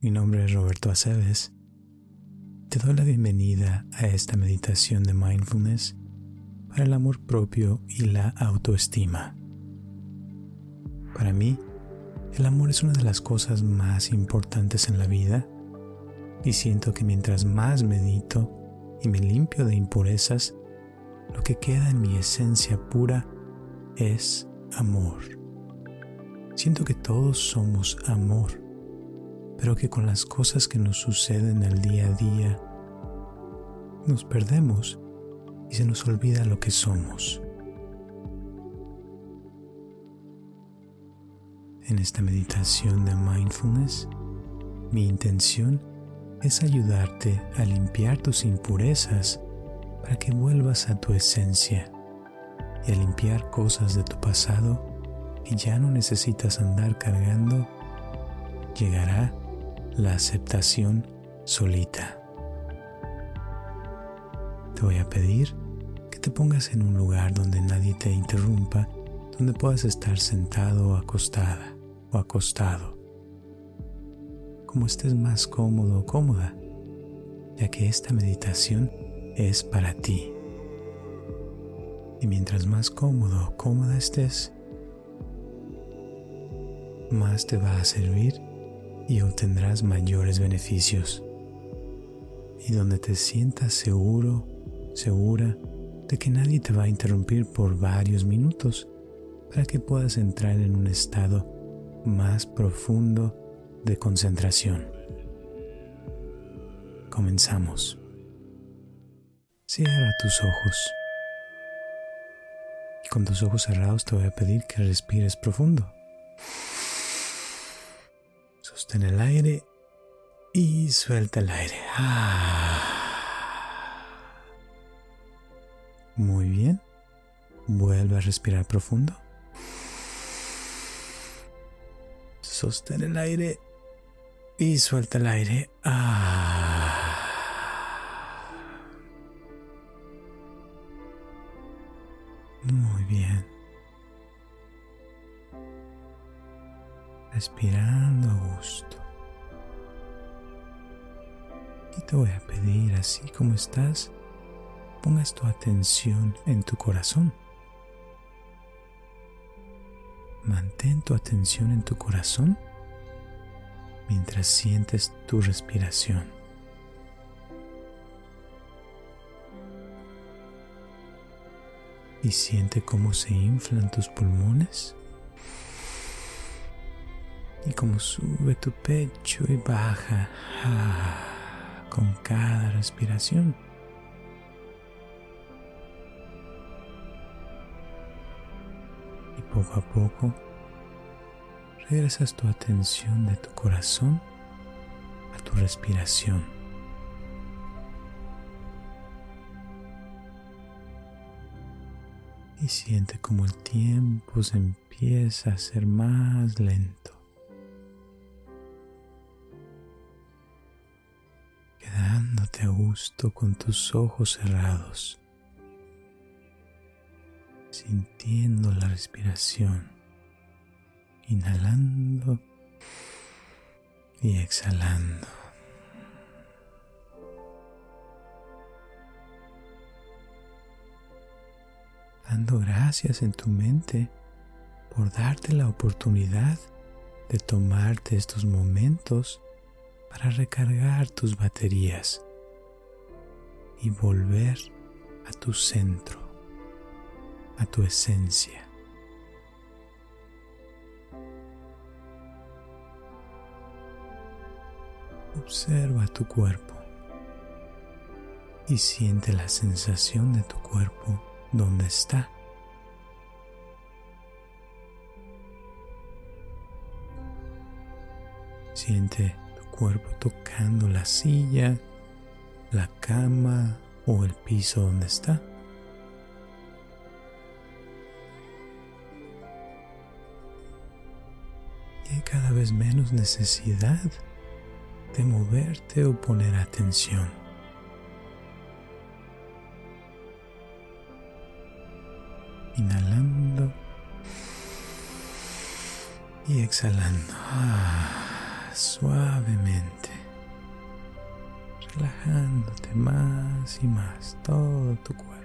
mi nombre es Roberto Aceves. Te doy la bienvenida a esta meditación de mindfulness para el amor propio y la autoestima. Para mí, el amor es una de las cosas más importantes en la vida y siento que mientras más medito y me limpio de impurezas, lo que queda en mi esencia pura es amor. Siento que todos somos amor, pero que con las cosas que nos suceden el día a día, nos perdemos y se nos olvida lo que somos. En esta meditación de mindfulness, mi intención es ayudarte a limpiar tus impurezas para que vuelvas a tu esencia y a limpiar cosas de tu pasado que ya no necesitas andar cargando, llegará la aceptación solita. Te voy a pedir que te pongas en un lugar donde nadie te interrumpa, donde puedas estar sentado o acostada o acostado, como estés más cómodo o cómoda, ya que esta meditación es para ti. Y mientras más cómodo o cómoda estés, más te va a servir y obtendrás mayores beneficios. Y donde te sientas seguro segura de que nadie te va a interrumpir por varios minutos para que puedas entrar en un estado más profundo de concentración. Comenzamos. Cierra tus ojos. Y con tus ojos cerrados te voy a pedir que respires profundo. Sostén el aire y suelta el aire. Ah. Muy bien. Vuelve a respirar profundo. Sostén el aire y suelta el aire. Ah. Respirando a gusto. Y te voy a pedir, así como estás, pongas tu atención en tu corazón. Mantén tu atención en tu corazón mientras sientes tu respiración. Y siente cómo se inflan tus pulmones y cómo sube tu pecho y baja con cada respiración. poco a poco regresas tu atención de tu corazón a tu respiración. Y siente como el tiempo se empieza a hacer más lento. A gusto con tus ojos cerrados sintiendo la respiración, inhalando y exhalando. Dando gracias en tu mente por darte la oportunidad de tomarte estos momentos para recargar tus baterías y volver a tu centro a tu esencia. Observa tu cuerpo y siente la sensación de tu cuerpo donde está. Siente tu cuerpo tocando la silla, la cama o el piso donde está. Y hay cada vez menos necesidad de moverte o poner atención. Inhalando y exhalando ah, suavemente, relajándote más y más todo tu cuerpo.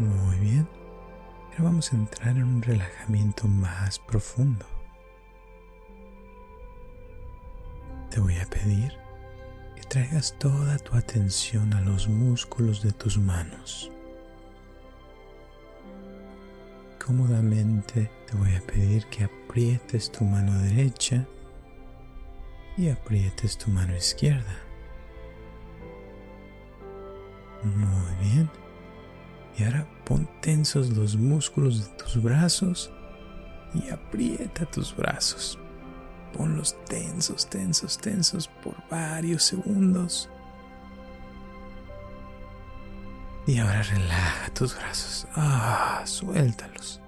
Muy bien. Ahora vamos a entrar en un relajamiento más profundo. Te voy a pedir que traigas toda tu atención a los músculos de tus manos. Cómodamente te voy a pedir que aprietes tu mano derecha y aprietes tu mano izquierda. Tensos los músculos de tus brazos y aprieta tus brazos. Ponlos tensos, tensos, tensos por varios segundos. Y ahora relaja tus brazos. Ah, suéltalos.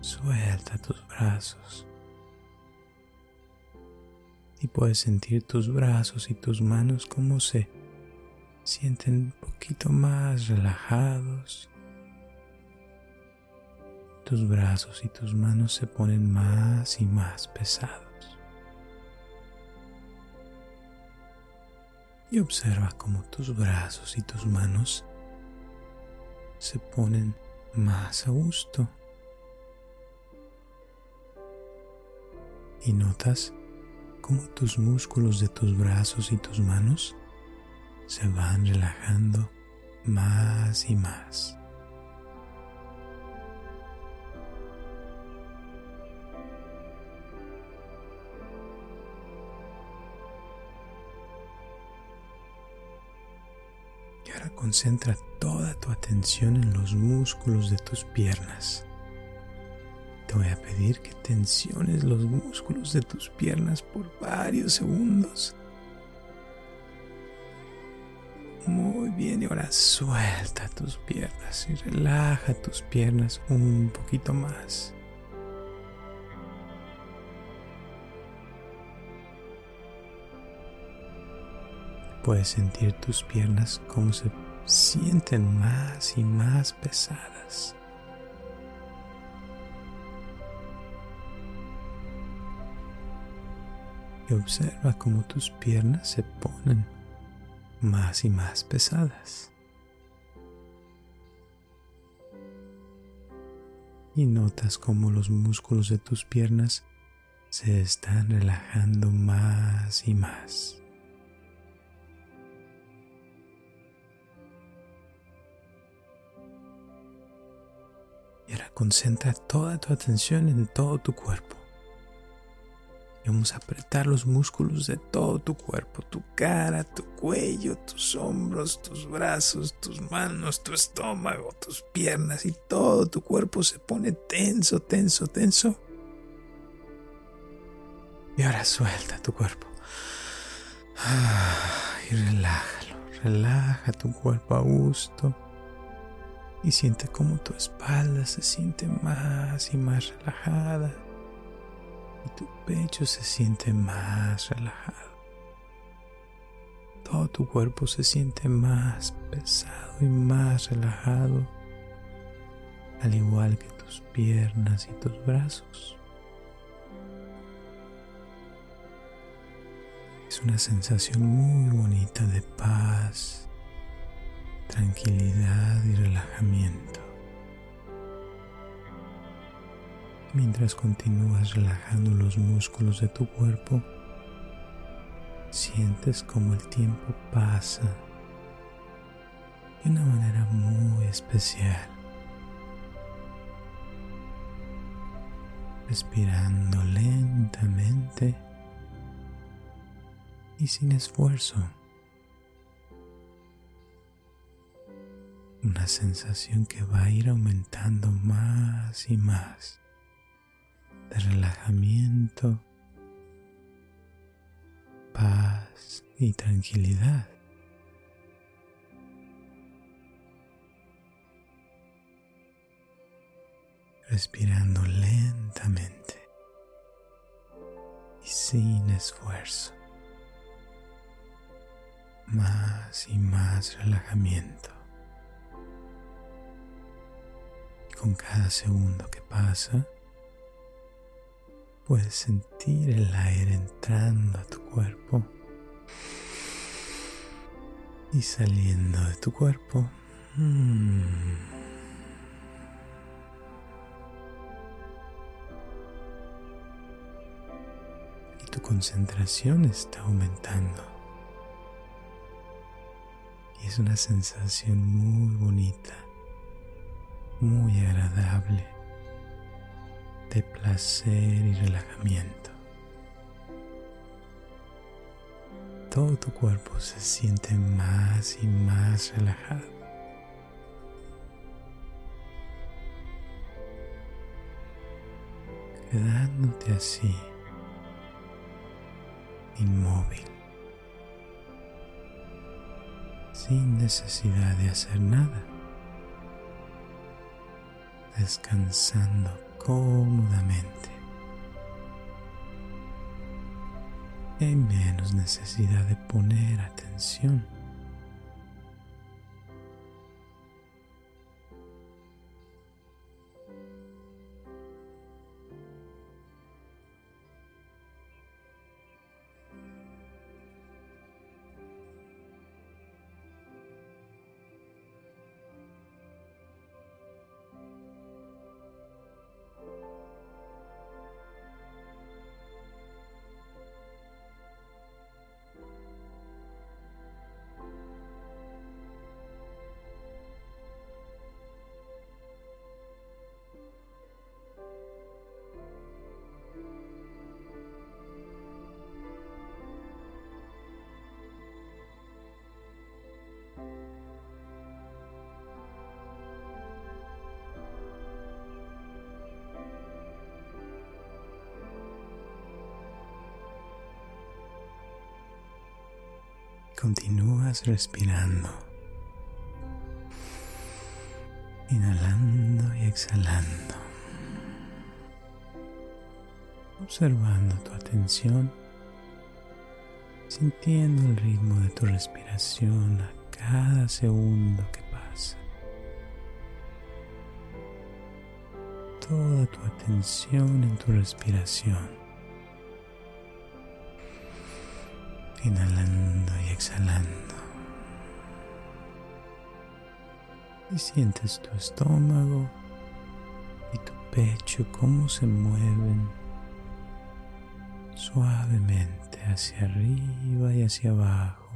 Suelta tus brazos. Y puedes sentir tus brazos y tus manos como se sienten un poquito más relajados. Tus brazos y tus manos se ponen más y más pesados. Y observa cómo tus brazos y tus manos se ponen más a gusto. Y notas cómo tus músculos de tus brazos y tus manos se van relajando más y más. Concentra toda tu atención en los músculos de tus piernas. Te voy a pedir que tensiones los músculos de tus piernas por varios segundos muy bien, y ahora suelta tus piernas y relaja tus piernas un poquito más. Puedes sentir tus piernas como se sienten más y más pesadas. Y observa cómo tus piernas se ponen más y más pesadas. Y notas cómo los músculos de tus piernas se están relajando más y más. Y ahora concentra toda tu atención en todo tu cuerpo. Y vamos a apretar los músculos de todo tu cuerpo, tu cara, tu cuello, tus hombros, tus brazos, tus manos, tu estómago, tus piernas y todo tu cuerpo se pone tenso, tenso, tenso. Y ahora suelta tu cuerpo. y relájalo, relaja tu cuerpo a gusto. Y siente cómo tu espalda se siente más y más relajada y tu pecho se siente más relajado. Todo tu cuerpo se siente más pesado y más relajado, al igual que tus piernas y tus brazos. Es una sensación muy bonita de paz, tranquilidad y relajamiento. Mientras continúas relajando los músculos de tu cuerpo, sientes como el tiempo pasa de una manera muy especial. Respirando lentamente y sin esfuerzo. Una sensación que va a ir aumentando más y más de relajamiento, paz y tranquilidad. Respirando lentamente y sin esfuerzo. Más y más relajamiento. Con cada segundo que pasa, Puedes sentir el aire entrando a tu cuerpo y saliendo de tu cuerpo. Y tu concentración está aumentando. Y es una sensación muy bonita, muy agradable de placer y relajamiento. Todo tu cuerpo se siente más y más relajado. Quedándote así, inmóvil, sin necesidad de hacer nada, descansando cómodamente. Hay menos necesidad de poner atención Respirando, inhalando y exhalando, observando tu atención, sintiendo el ritmo de tu respiración a cada segundo que pasa. Toda tu atención en tu respiración. inhalando y exhalando. Y sientes tu estómago y tu pecho cómo se mueven suavemente hacia arriba y hacia abajo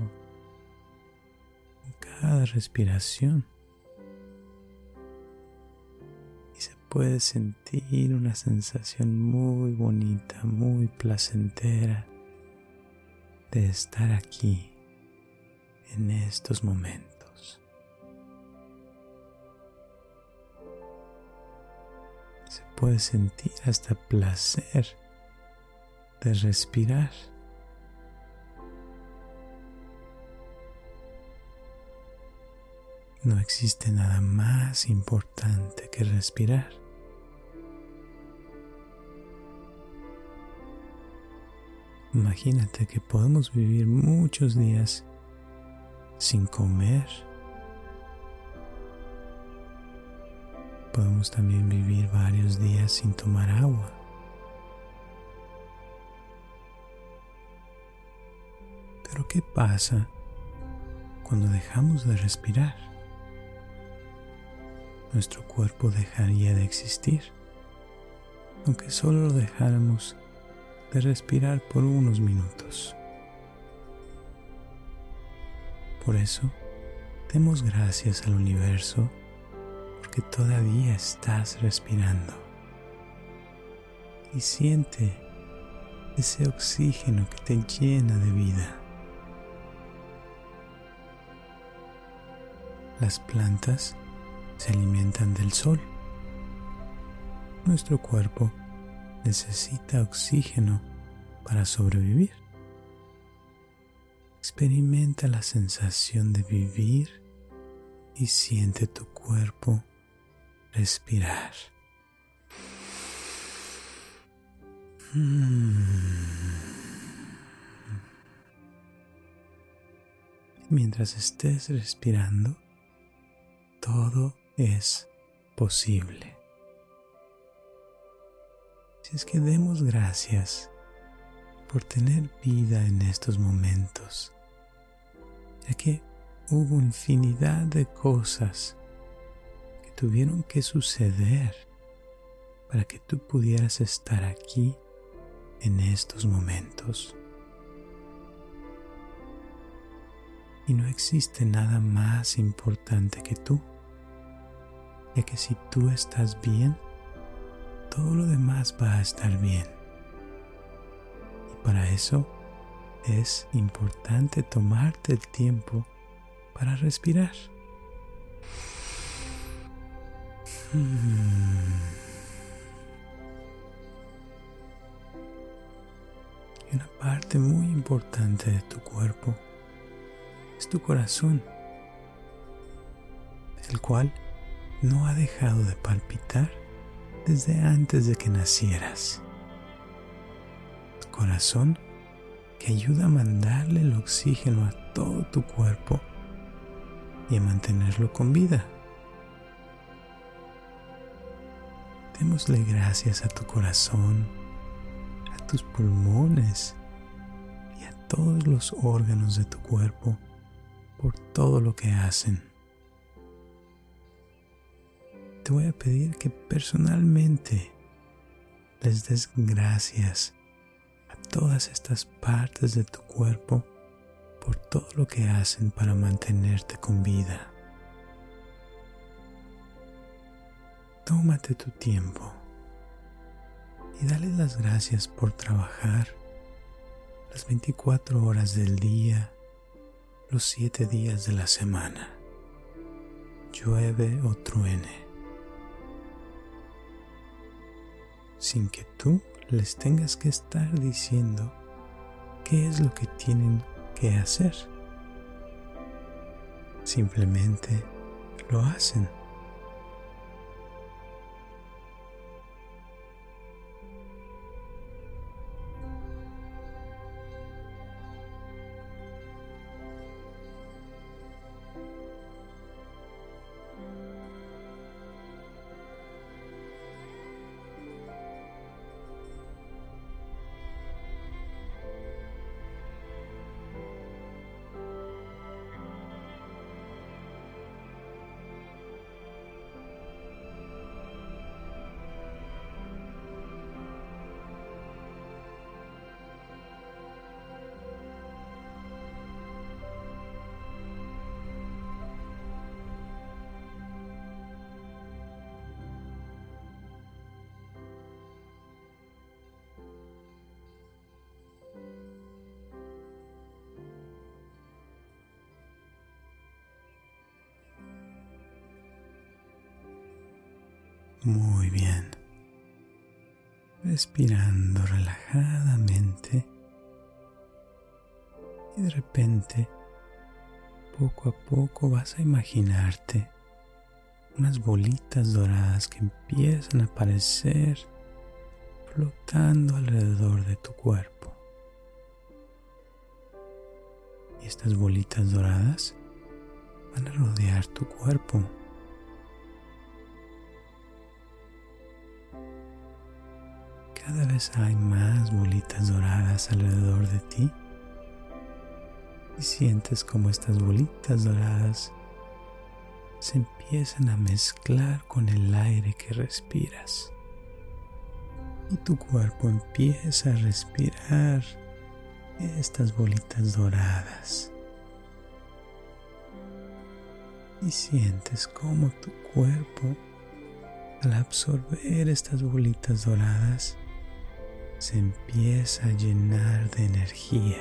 con cada respiración. Y se puede sentir una sensación muy bonita, muy placentera de estar aquí en estos momentos. Se puede sentir hasta placer de respirar. No existe nada más importante que respirar. Imagínate que podemos vivir muchos días sin comer. Podemos también vivir varios días sin tomar agua. Pero ¿qué pasa cuando dejamos de respirar? Nuestro cuerpo dejaría de existir, aunque solo lo dejáramos de respirar por unos minutos. Por eso, demos gracias al universo porque todavía estás respirando. Y siente ese oxígeno que te llena de vida. Las plantas se alimentan del sol. Nuestro cuerpo necesita oxígeno para sobrevivir. Experimenta la sensación de vivir y siente tu cuerpo respirar. Mientras estés respirando, todo es posible. Si es que demos gracias por tener vida en estos momentos, ya que hubo infinidad de cosas tuvieron que suceder para que tú pudieras estar aquí en estos momentos. Y no existe nada más importante que tú ya que si tú estás bien, todo lo demás va a estar bien. Y para eso es importante tomarte el tiempo para respirar. Y una parte muy importante de tu cuerpo es tu corazón, el cual no ha dejado de palpitar desde antes de que nacieras. corazón que ayuda a mandarle el oxígeno a todo tu cuerpo y a mantenerlo con vida. Démosle gracias a tu corazón, a tus pulmones y a todos los órganos de tu cuerpo por todo lo que hacen te voy a pedir que personalmente les des gracias a todas estas partes de tu cuerpo por todo lo que hacen para mantenerte con vida. Tómate tu tiempo y dale las gracias por trabajar las 24 horas del día, los 7 días de la semana, llueve o truene. sin que tú les tengas que estar diciendo qué es lo que tienen que hacer. Simplemente lo hacen. Respirando relajadamente. Y de repente, poco a poco vas a imaginarte unas bolitas doradas que empiezan a aparecer flotando alrededor de tu cuerpo. Y estas bolitas doradas van a rodear tu cuerpo. Cada vez hay más bolitas doradas alrededor de ti y sientes como estas bolitas doradas se empiezan a mezclar con el aire que respiras. Y tu cuerpo empieza a respirar estas bolitas doradas. Y sientes como tu cuerpo al absorber estas bolitas doradas se empieza a llenar de energía.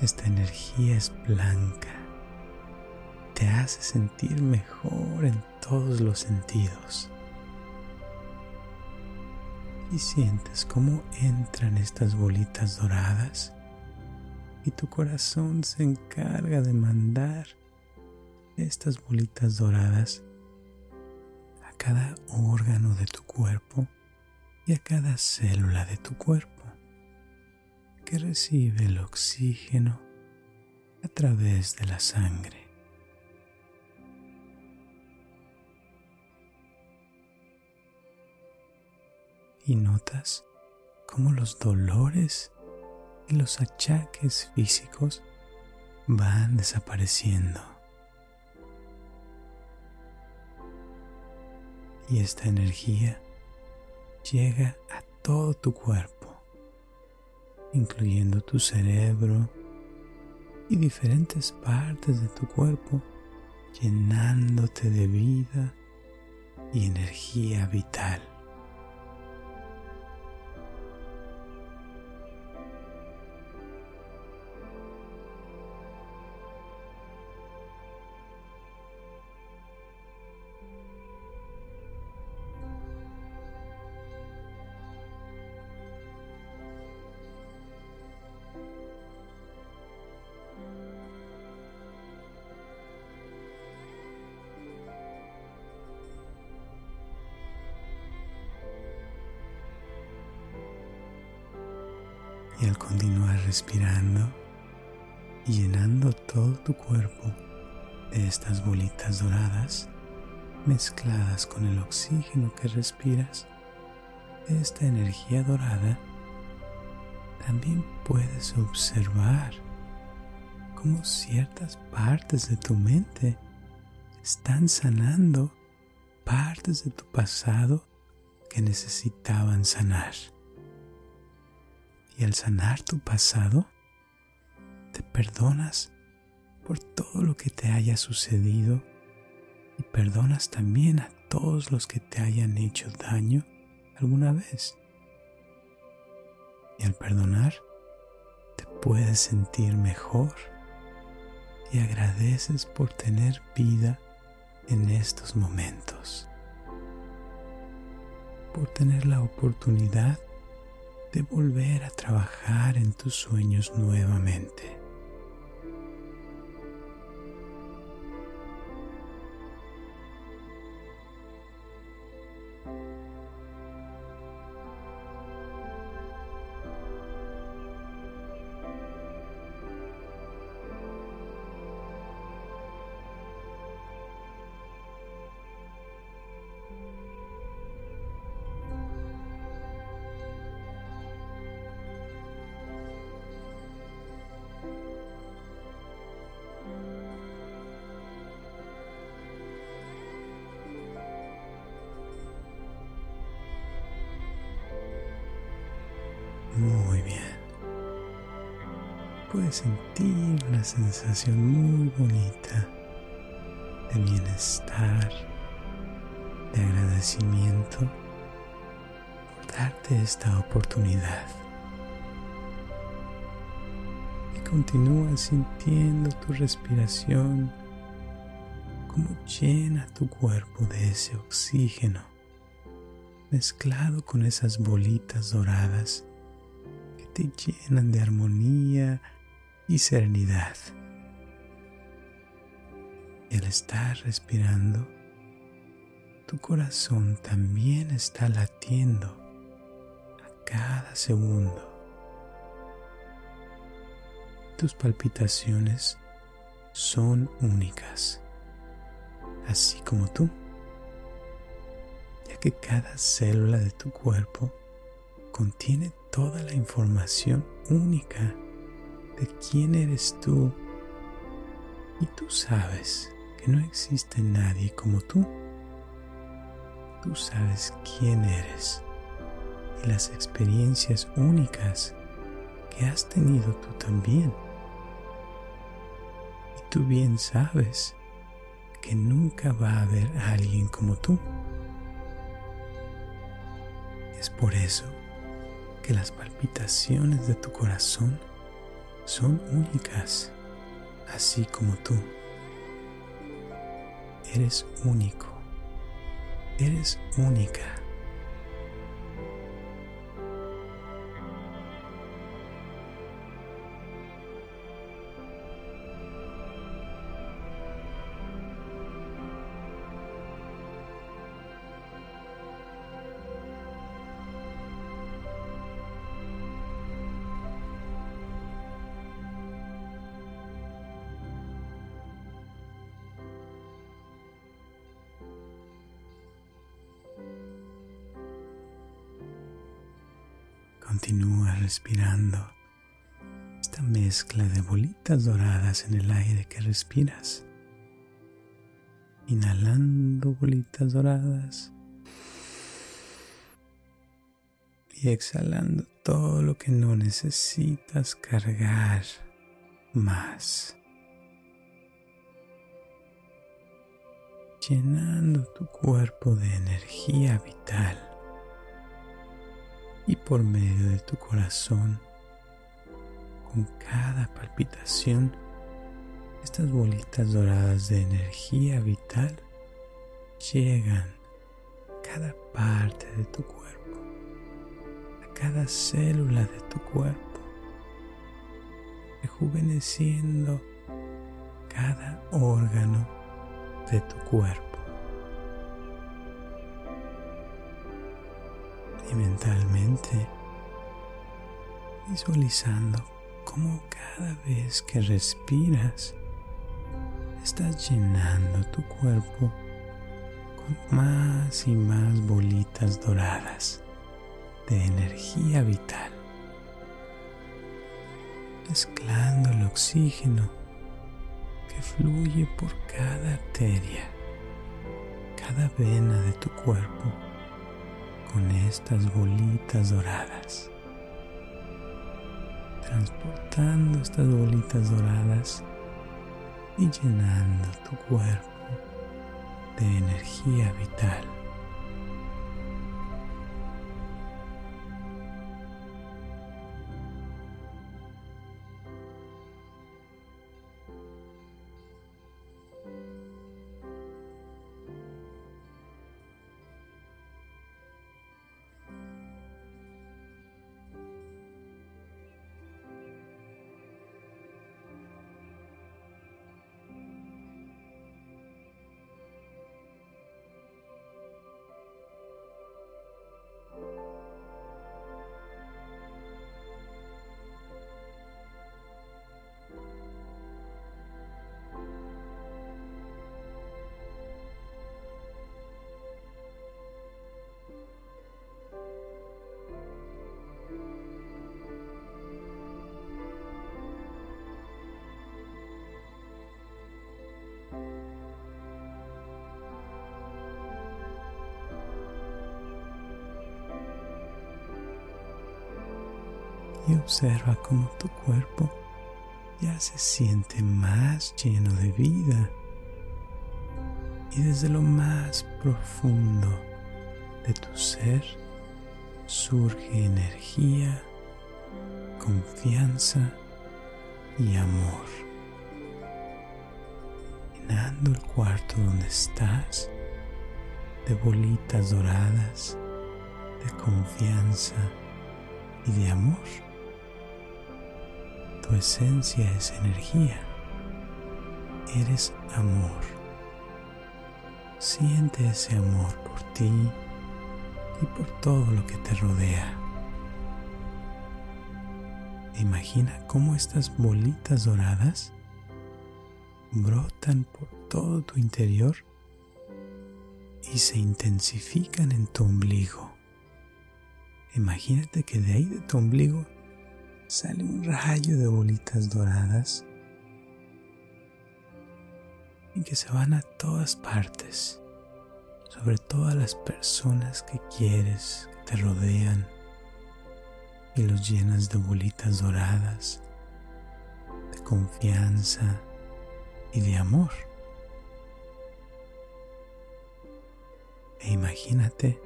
Esta energía es blanca, te hace sentir mejor en todos los sentidos. Y sientes cómo entran estas bolitas doradas y tu corazón se encarga de mandar estas bolitas doradas cada órgano de tu cuerpo y a cada célula de tu cuerpo que recibe el oxígeno a través de la sangre. Y notas cómo los dolores y los achaques físicos van desapareciendo. Y esta energía llega a todo tu cuerpo, incluyendo tu cerebro y diferentes partes de tu cuerpo, llenándote de vida y energía vital. Mezcladas con el oxígeno que respiras, esta energía dorada, también puedes observar cómo ciertas partes de tu mente están sanando partes de tu pasado que necesitaban sanar. Y al sanar tu pasado, te perdonas por todo lo que te haya sucedido y perdonas también a todos los que te hayan hecho daño alguna vez. Y al perdonar, te puedes sentir mejor y agradeces por tener vida en estos momentos, por tener la oportunidad de volver a trabajar en tus sueños nuevamente. Muy bien. Puedes sentir una sensación muy bonita de bienestar, de agradecimiento por darte esta oportunidad. Y continúa sintiendo tu respiración como llena tu cuerpo de ese oxígeno mezclado con esas bolitas doradas te llenan de armonía y serenidad. Y al estar respirando, tu corazón también está latiendo cada segundo. Tus palpitaciones son únicas, así como tú, ya que cada célula de tu cuerpo contiene toda la información única de quién eres tú y tú sabes que no existe nadie como tú. Tú sabes quién eres y las experiencias únicas que has tenido tú también. Y tú bien sabes que nunca va a haber alguien como tú. Es por eso que las palpitaciones de tu corazón son únicas, así como tú. Eres único, eres única. Respirando esta mezcla de bolitas doradas en el aire que respiras. Inhalando bolitas doradas y exhalando todo lo que no necesitas cargar más. Llenando tu cuerpo de energía vital y por medio de tu corazón, con cada palpitación, estas bolitas doradas de energía vital llegan a cada parte de tu cuerpo, a cada célula de tu cuerpo, rejuveneciendo cada órgano de tu cuerpo. Mentalmente visualizando cómo cada vez que respiras estás llenando tu cuerpo con más y más bolitas doradas de energía vital, mezclando el oxígeno que fluye por cada arteria, cada vena de tu cuerpo con estas bolitas doradas, transportando estas bolitas doradas y llenando tu cuerpo de energía vital. Y observa cómo tu cuerpo ya se siente más lleno de vida y desde lo más profundo de tu ser surge energía, confianza y amor. Llenando el cuarto donde estás de bolitas doradas, de confianza y de amor. Tu esencia es energía. Eres amor. Siente ese amor por ti y por todo lo que te rodea. Imagina cómo estas bolitas doradas brotan por todo tu interior y se intensifican en tu ombligo. Imagínate que de ahí de tu ombligo sale un rayo de bolitas doradas y que se van a todas partes, sobre todas las personas que quieres, que te rodean, y los llenas de bolitas doradas, de confianza y de amor. E imagínate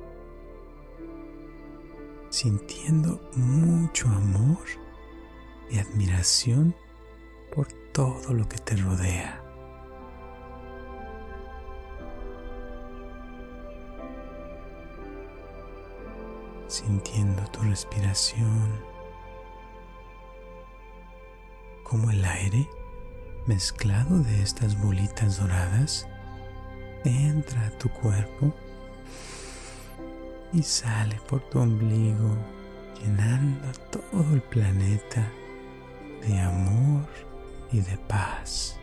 sintiendo mucho amor y admiración por todo lo que te rodea. Sintiendo tu respiración, como el aire mezclado de estas bolitas doradas entra a tu cuerpo y sale por tu ombligo llenando todo el planeta de amor y de paz.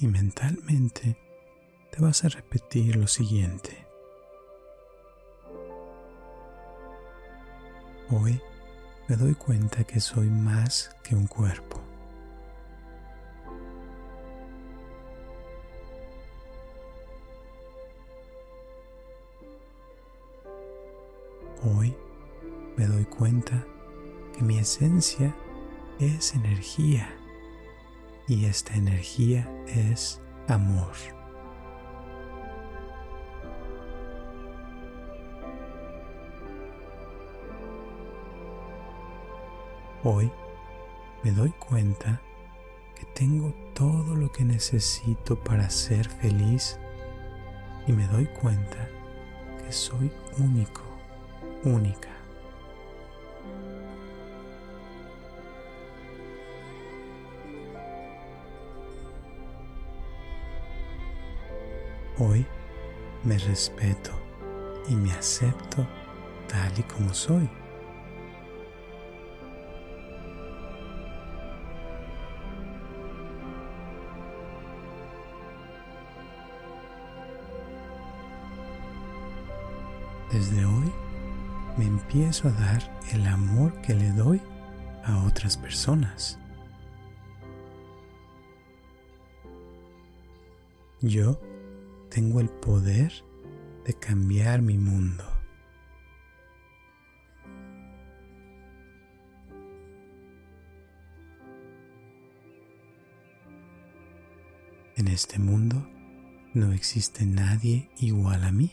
Y mentalmente te vas a repetir lo siguiente. Hoy me doy cuenta que soy más que un cuerpo. Hoy me doy cuenta que mi esencia es energía y esta energía es amor. Hoy me doy cuenta que tengo todo lo que necesito para ser feliz y me doy cuenta que soy único, única. Hoy me respeto y me acepto tal y como soy. Desde hoy me empiezo a dar el amor que le doy a otras personas. Yo tengo el poder de cambiar mi mundo. En este mundo no existe nadie igual a mí.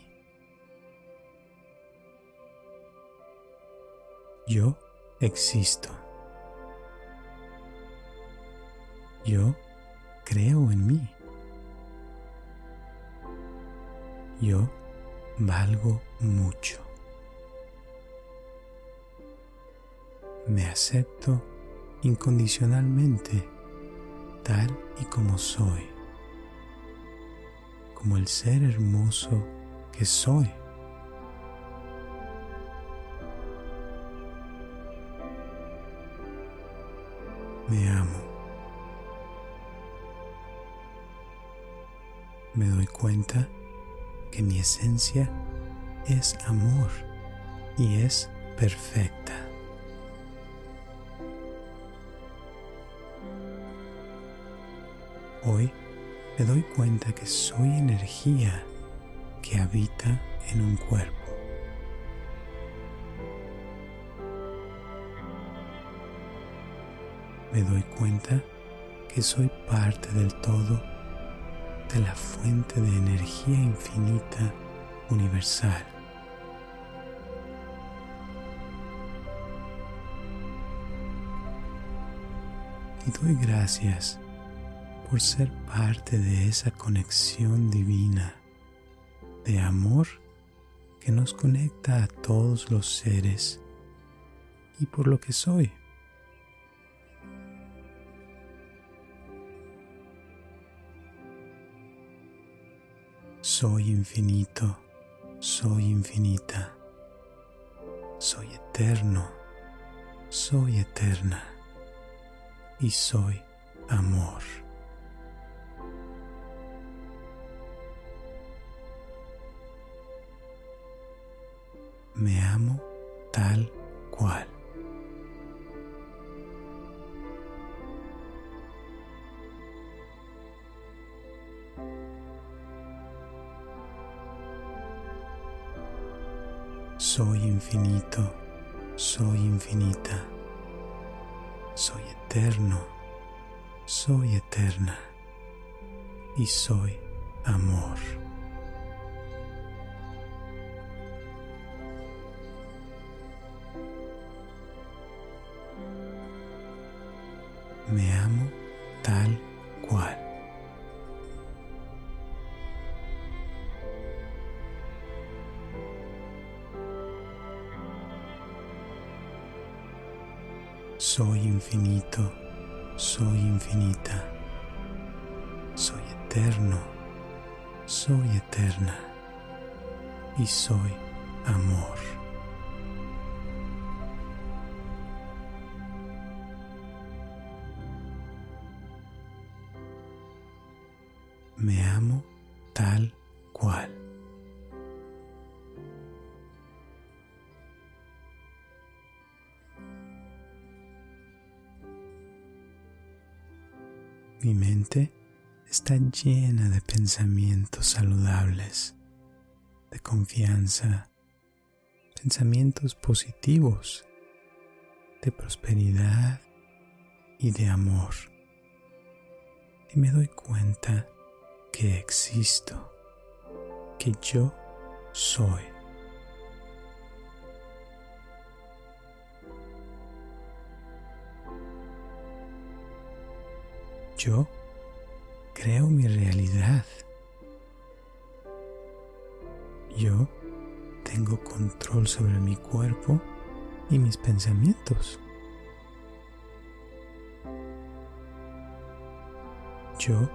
Yo existo. Yo creo en mí. Yo valgo mucho. Me acepto incondicionalmente tal y como soy, como el ser hermoso que soy. Me amo. Me doy cuenta que mi esencia es amor y es perfecta. Hoy me doy cuenta que soy energía que habita en un cuerpo. Me doy cuenta que soy parte del todo de la fuente de energía infinita universal. Y doy gracias por ser parte de esa conexión divina de amor que nos conecta a todos los seres y por lo que soy. Soy infinito, soy infinita, soy eterno, soy eterna y soy amor. Me amo tal cual. Soy infinito, soy infinita, soy eterno, soy eterna y soy amor. Soy infinita, soy eterno, soy eterna y soy amor. Está llena de pensamientos saludables, de confianza, pensamientos positivos, de prosperidad y de amor. Y me doy cuenta que existo, que yo soy. Yo creo mi realidad. Yo tengo control sobre mi cuerpo y mis pensamientos. Yo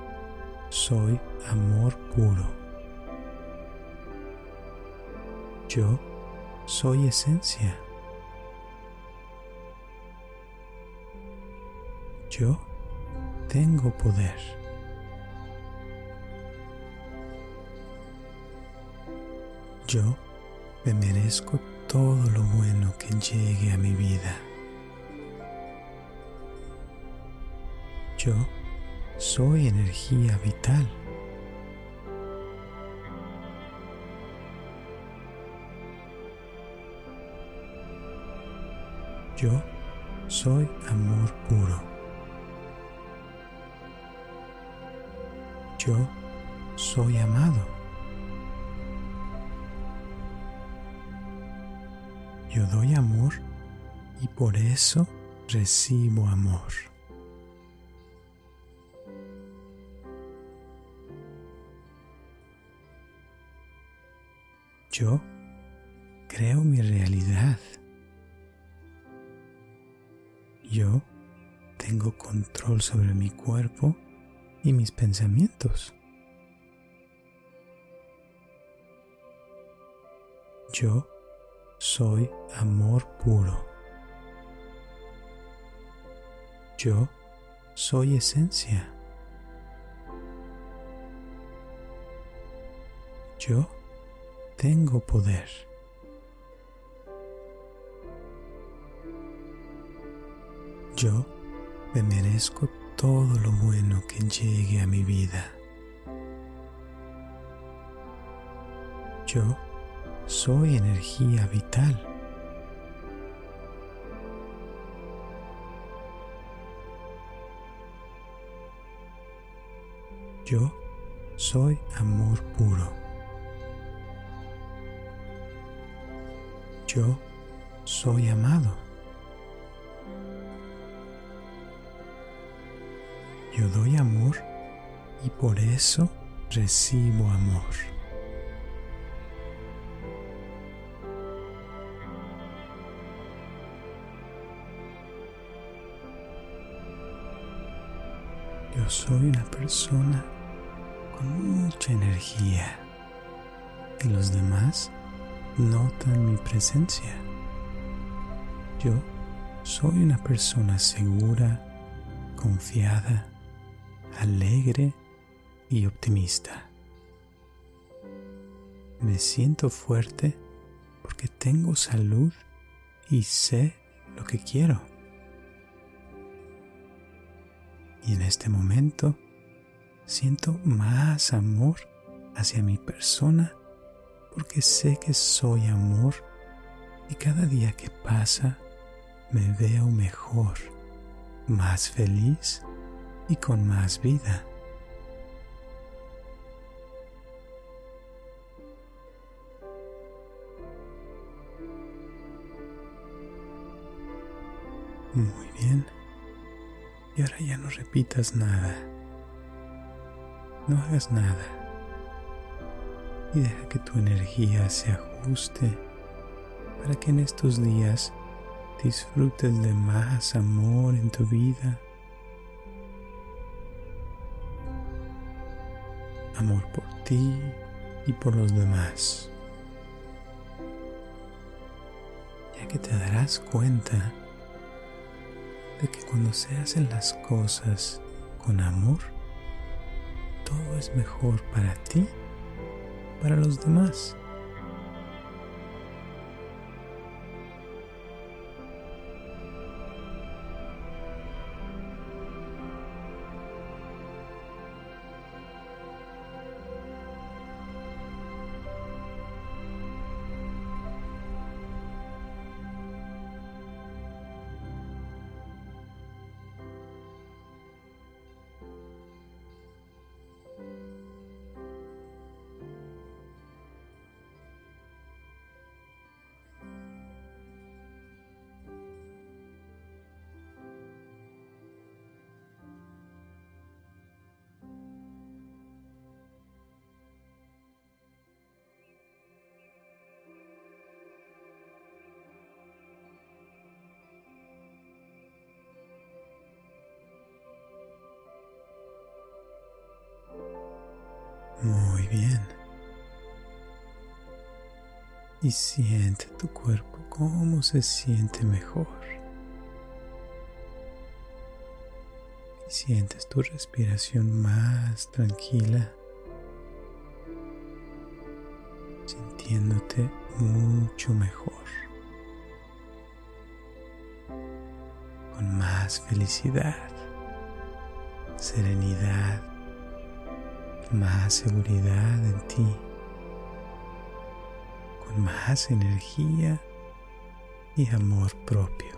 soy amor puro. Yo soy esencia. Yo tengo poder. Yo me merezco todo lo bueno que llegue a mi vida. Yo soy energía vital. Yo soy amor puro. Yo soy amado. Yo doy amor y por eso recibo amor. Yo creo mi realidad. Yo tengo control sobre mi cuerpo y mis pensamientos. Yo soy amor puro. Yo soy esencia. Yo tengo poder. Yo me merezco todo lo bueno que llegue a mi vida. Yo soy energía vital. Yo soy amor puro. Yo soy amado. Yo doy amor y por eso recibo amor. Soy una persona con mucha energía y los demás notan mi presencia. Yo soy una persona segura, confiada, alegre y optimista. Me siento fuerte porque tengo salud y sé lo que quiero. Y en este momento siento más amor hacia mi persona porque sé que soy amor y cada día que pasa me veo mejor, más feliz y con más vida. Muy bien. Y ahora ya no repitas nada. No hagas nada. Y deja que tu energía se ajuste para que en estos días disfrutes de más amor en tu vida. Amor por ti y por los demás. Ya que te darás cuenta de que cuando se hacen las cosas con amor, todo es mejor para ti, para los demás. Muy bien. Y siente tu cuerpo cómo se siente mejor. Y sientes tu respiración más tranquila, sintiéndote mucho mejor, con más felicidad, serenidad más seguridad en ti, con más energía y amor propio,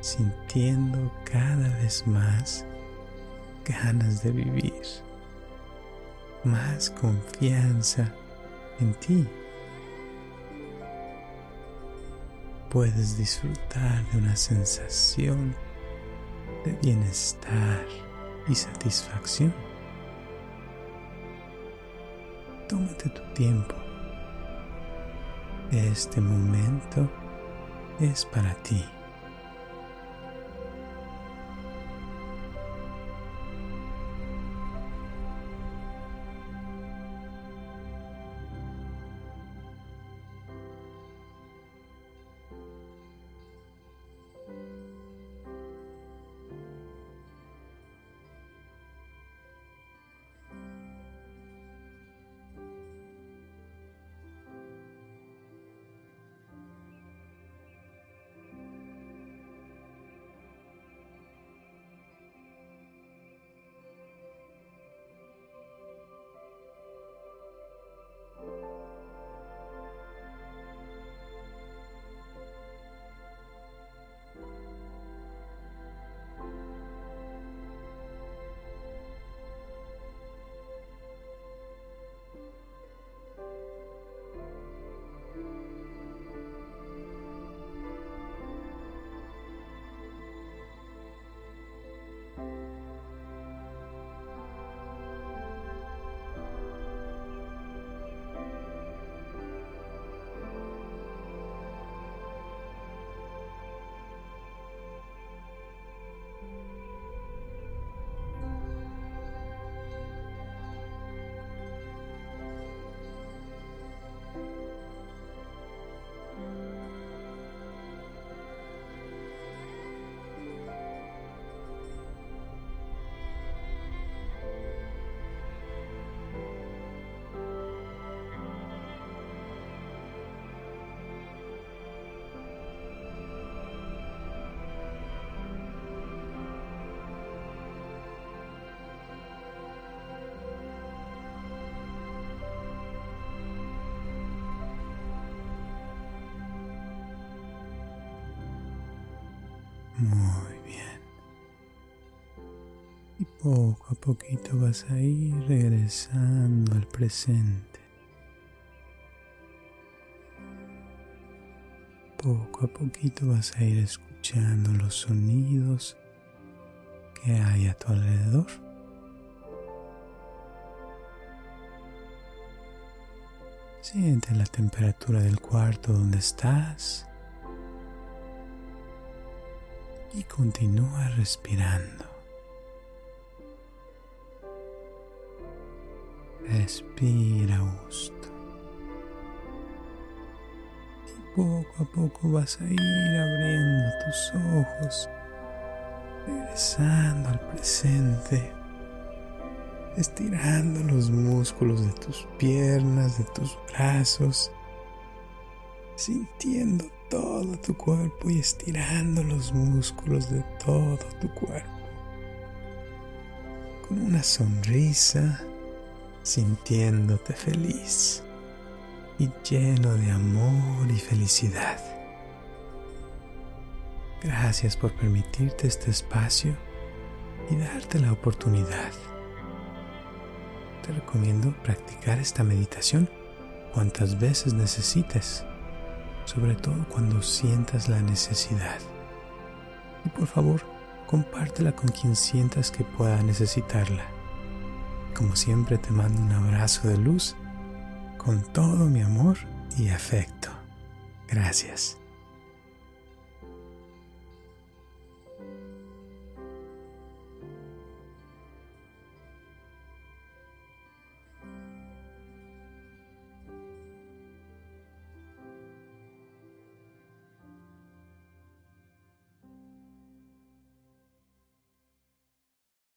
sintiendo cada vez más ganas de vivir, más confianza en ti. Puedes disfrutar de una sensación de bienestar y satisfacción. Tómate tu tiempo. Este momento es para ti. Poco a poquito vas a ir regresando al presente. Poco a poquito vas a ir escuchando los sonidos que hay a tu alrededor. Siente la temperatura del cuarto donde estás y continúa respirando. Respira gusto. Y poco a poco vas a ir abriendo tus ojos, regresando al presente estirando los músculos de tus piernas, de tus brazos, sintiendo todo tu cuerpo y estirando los músculos de todo tu cuerpo. Con una sonrisa, sintiéndote feliz y lleno de amor y felicidad. Gracias por permitirte este espacio y darte la oportunidad te recomiendo practicar esta meditación cuantas veces necesites, sobre todo cuando sientas la necesidad. Y por favor, compártela con quien sientas que pueda necesitarla. Como siempre te mando un abrazo de luz con todo mi amor y afecto. Gracias.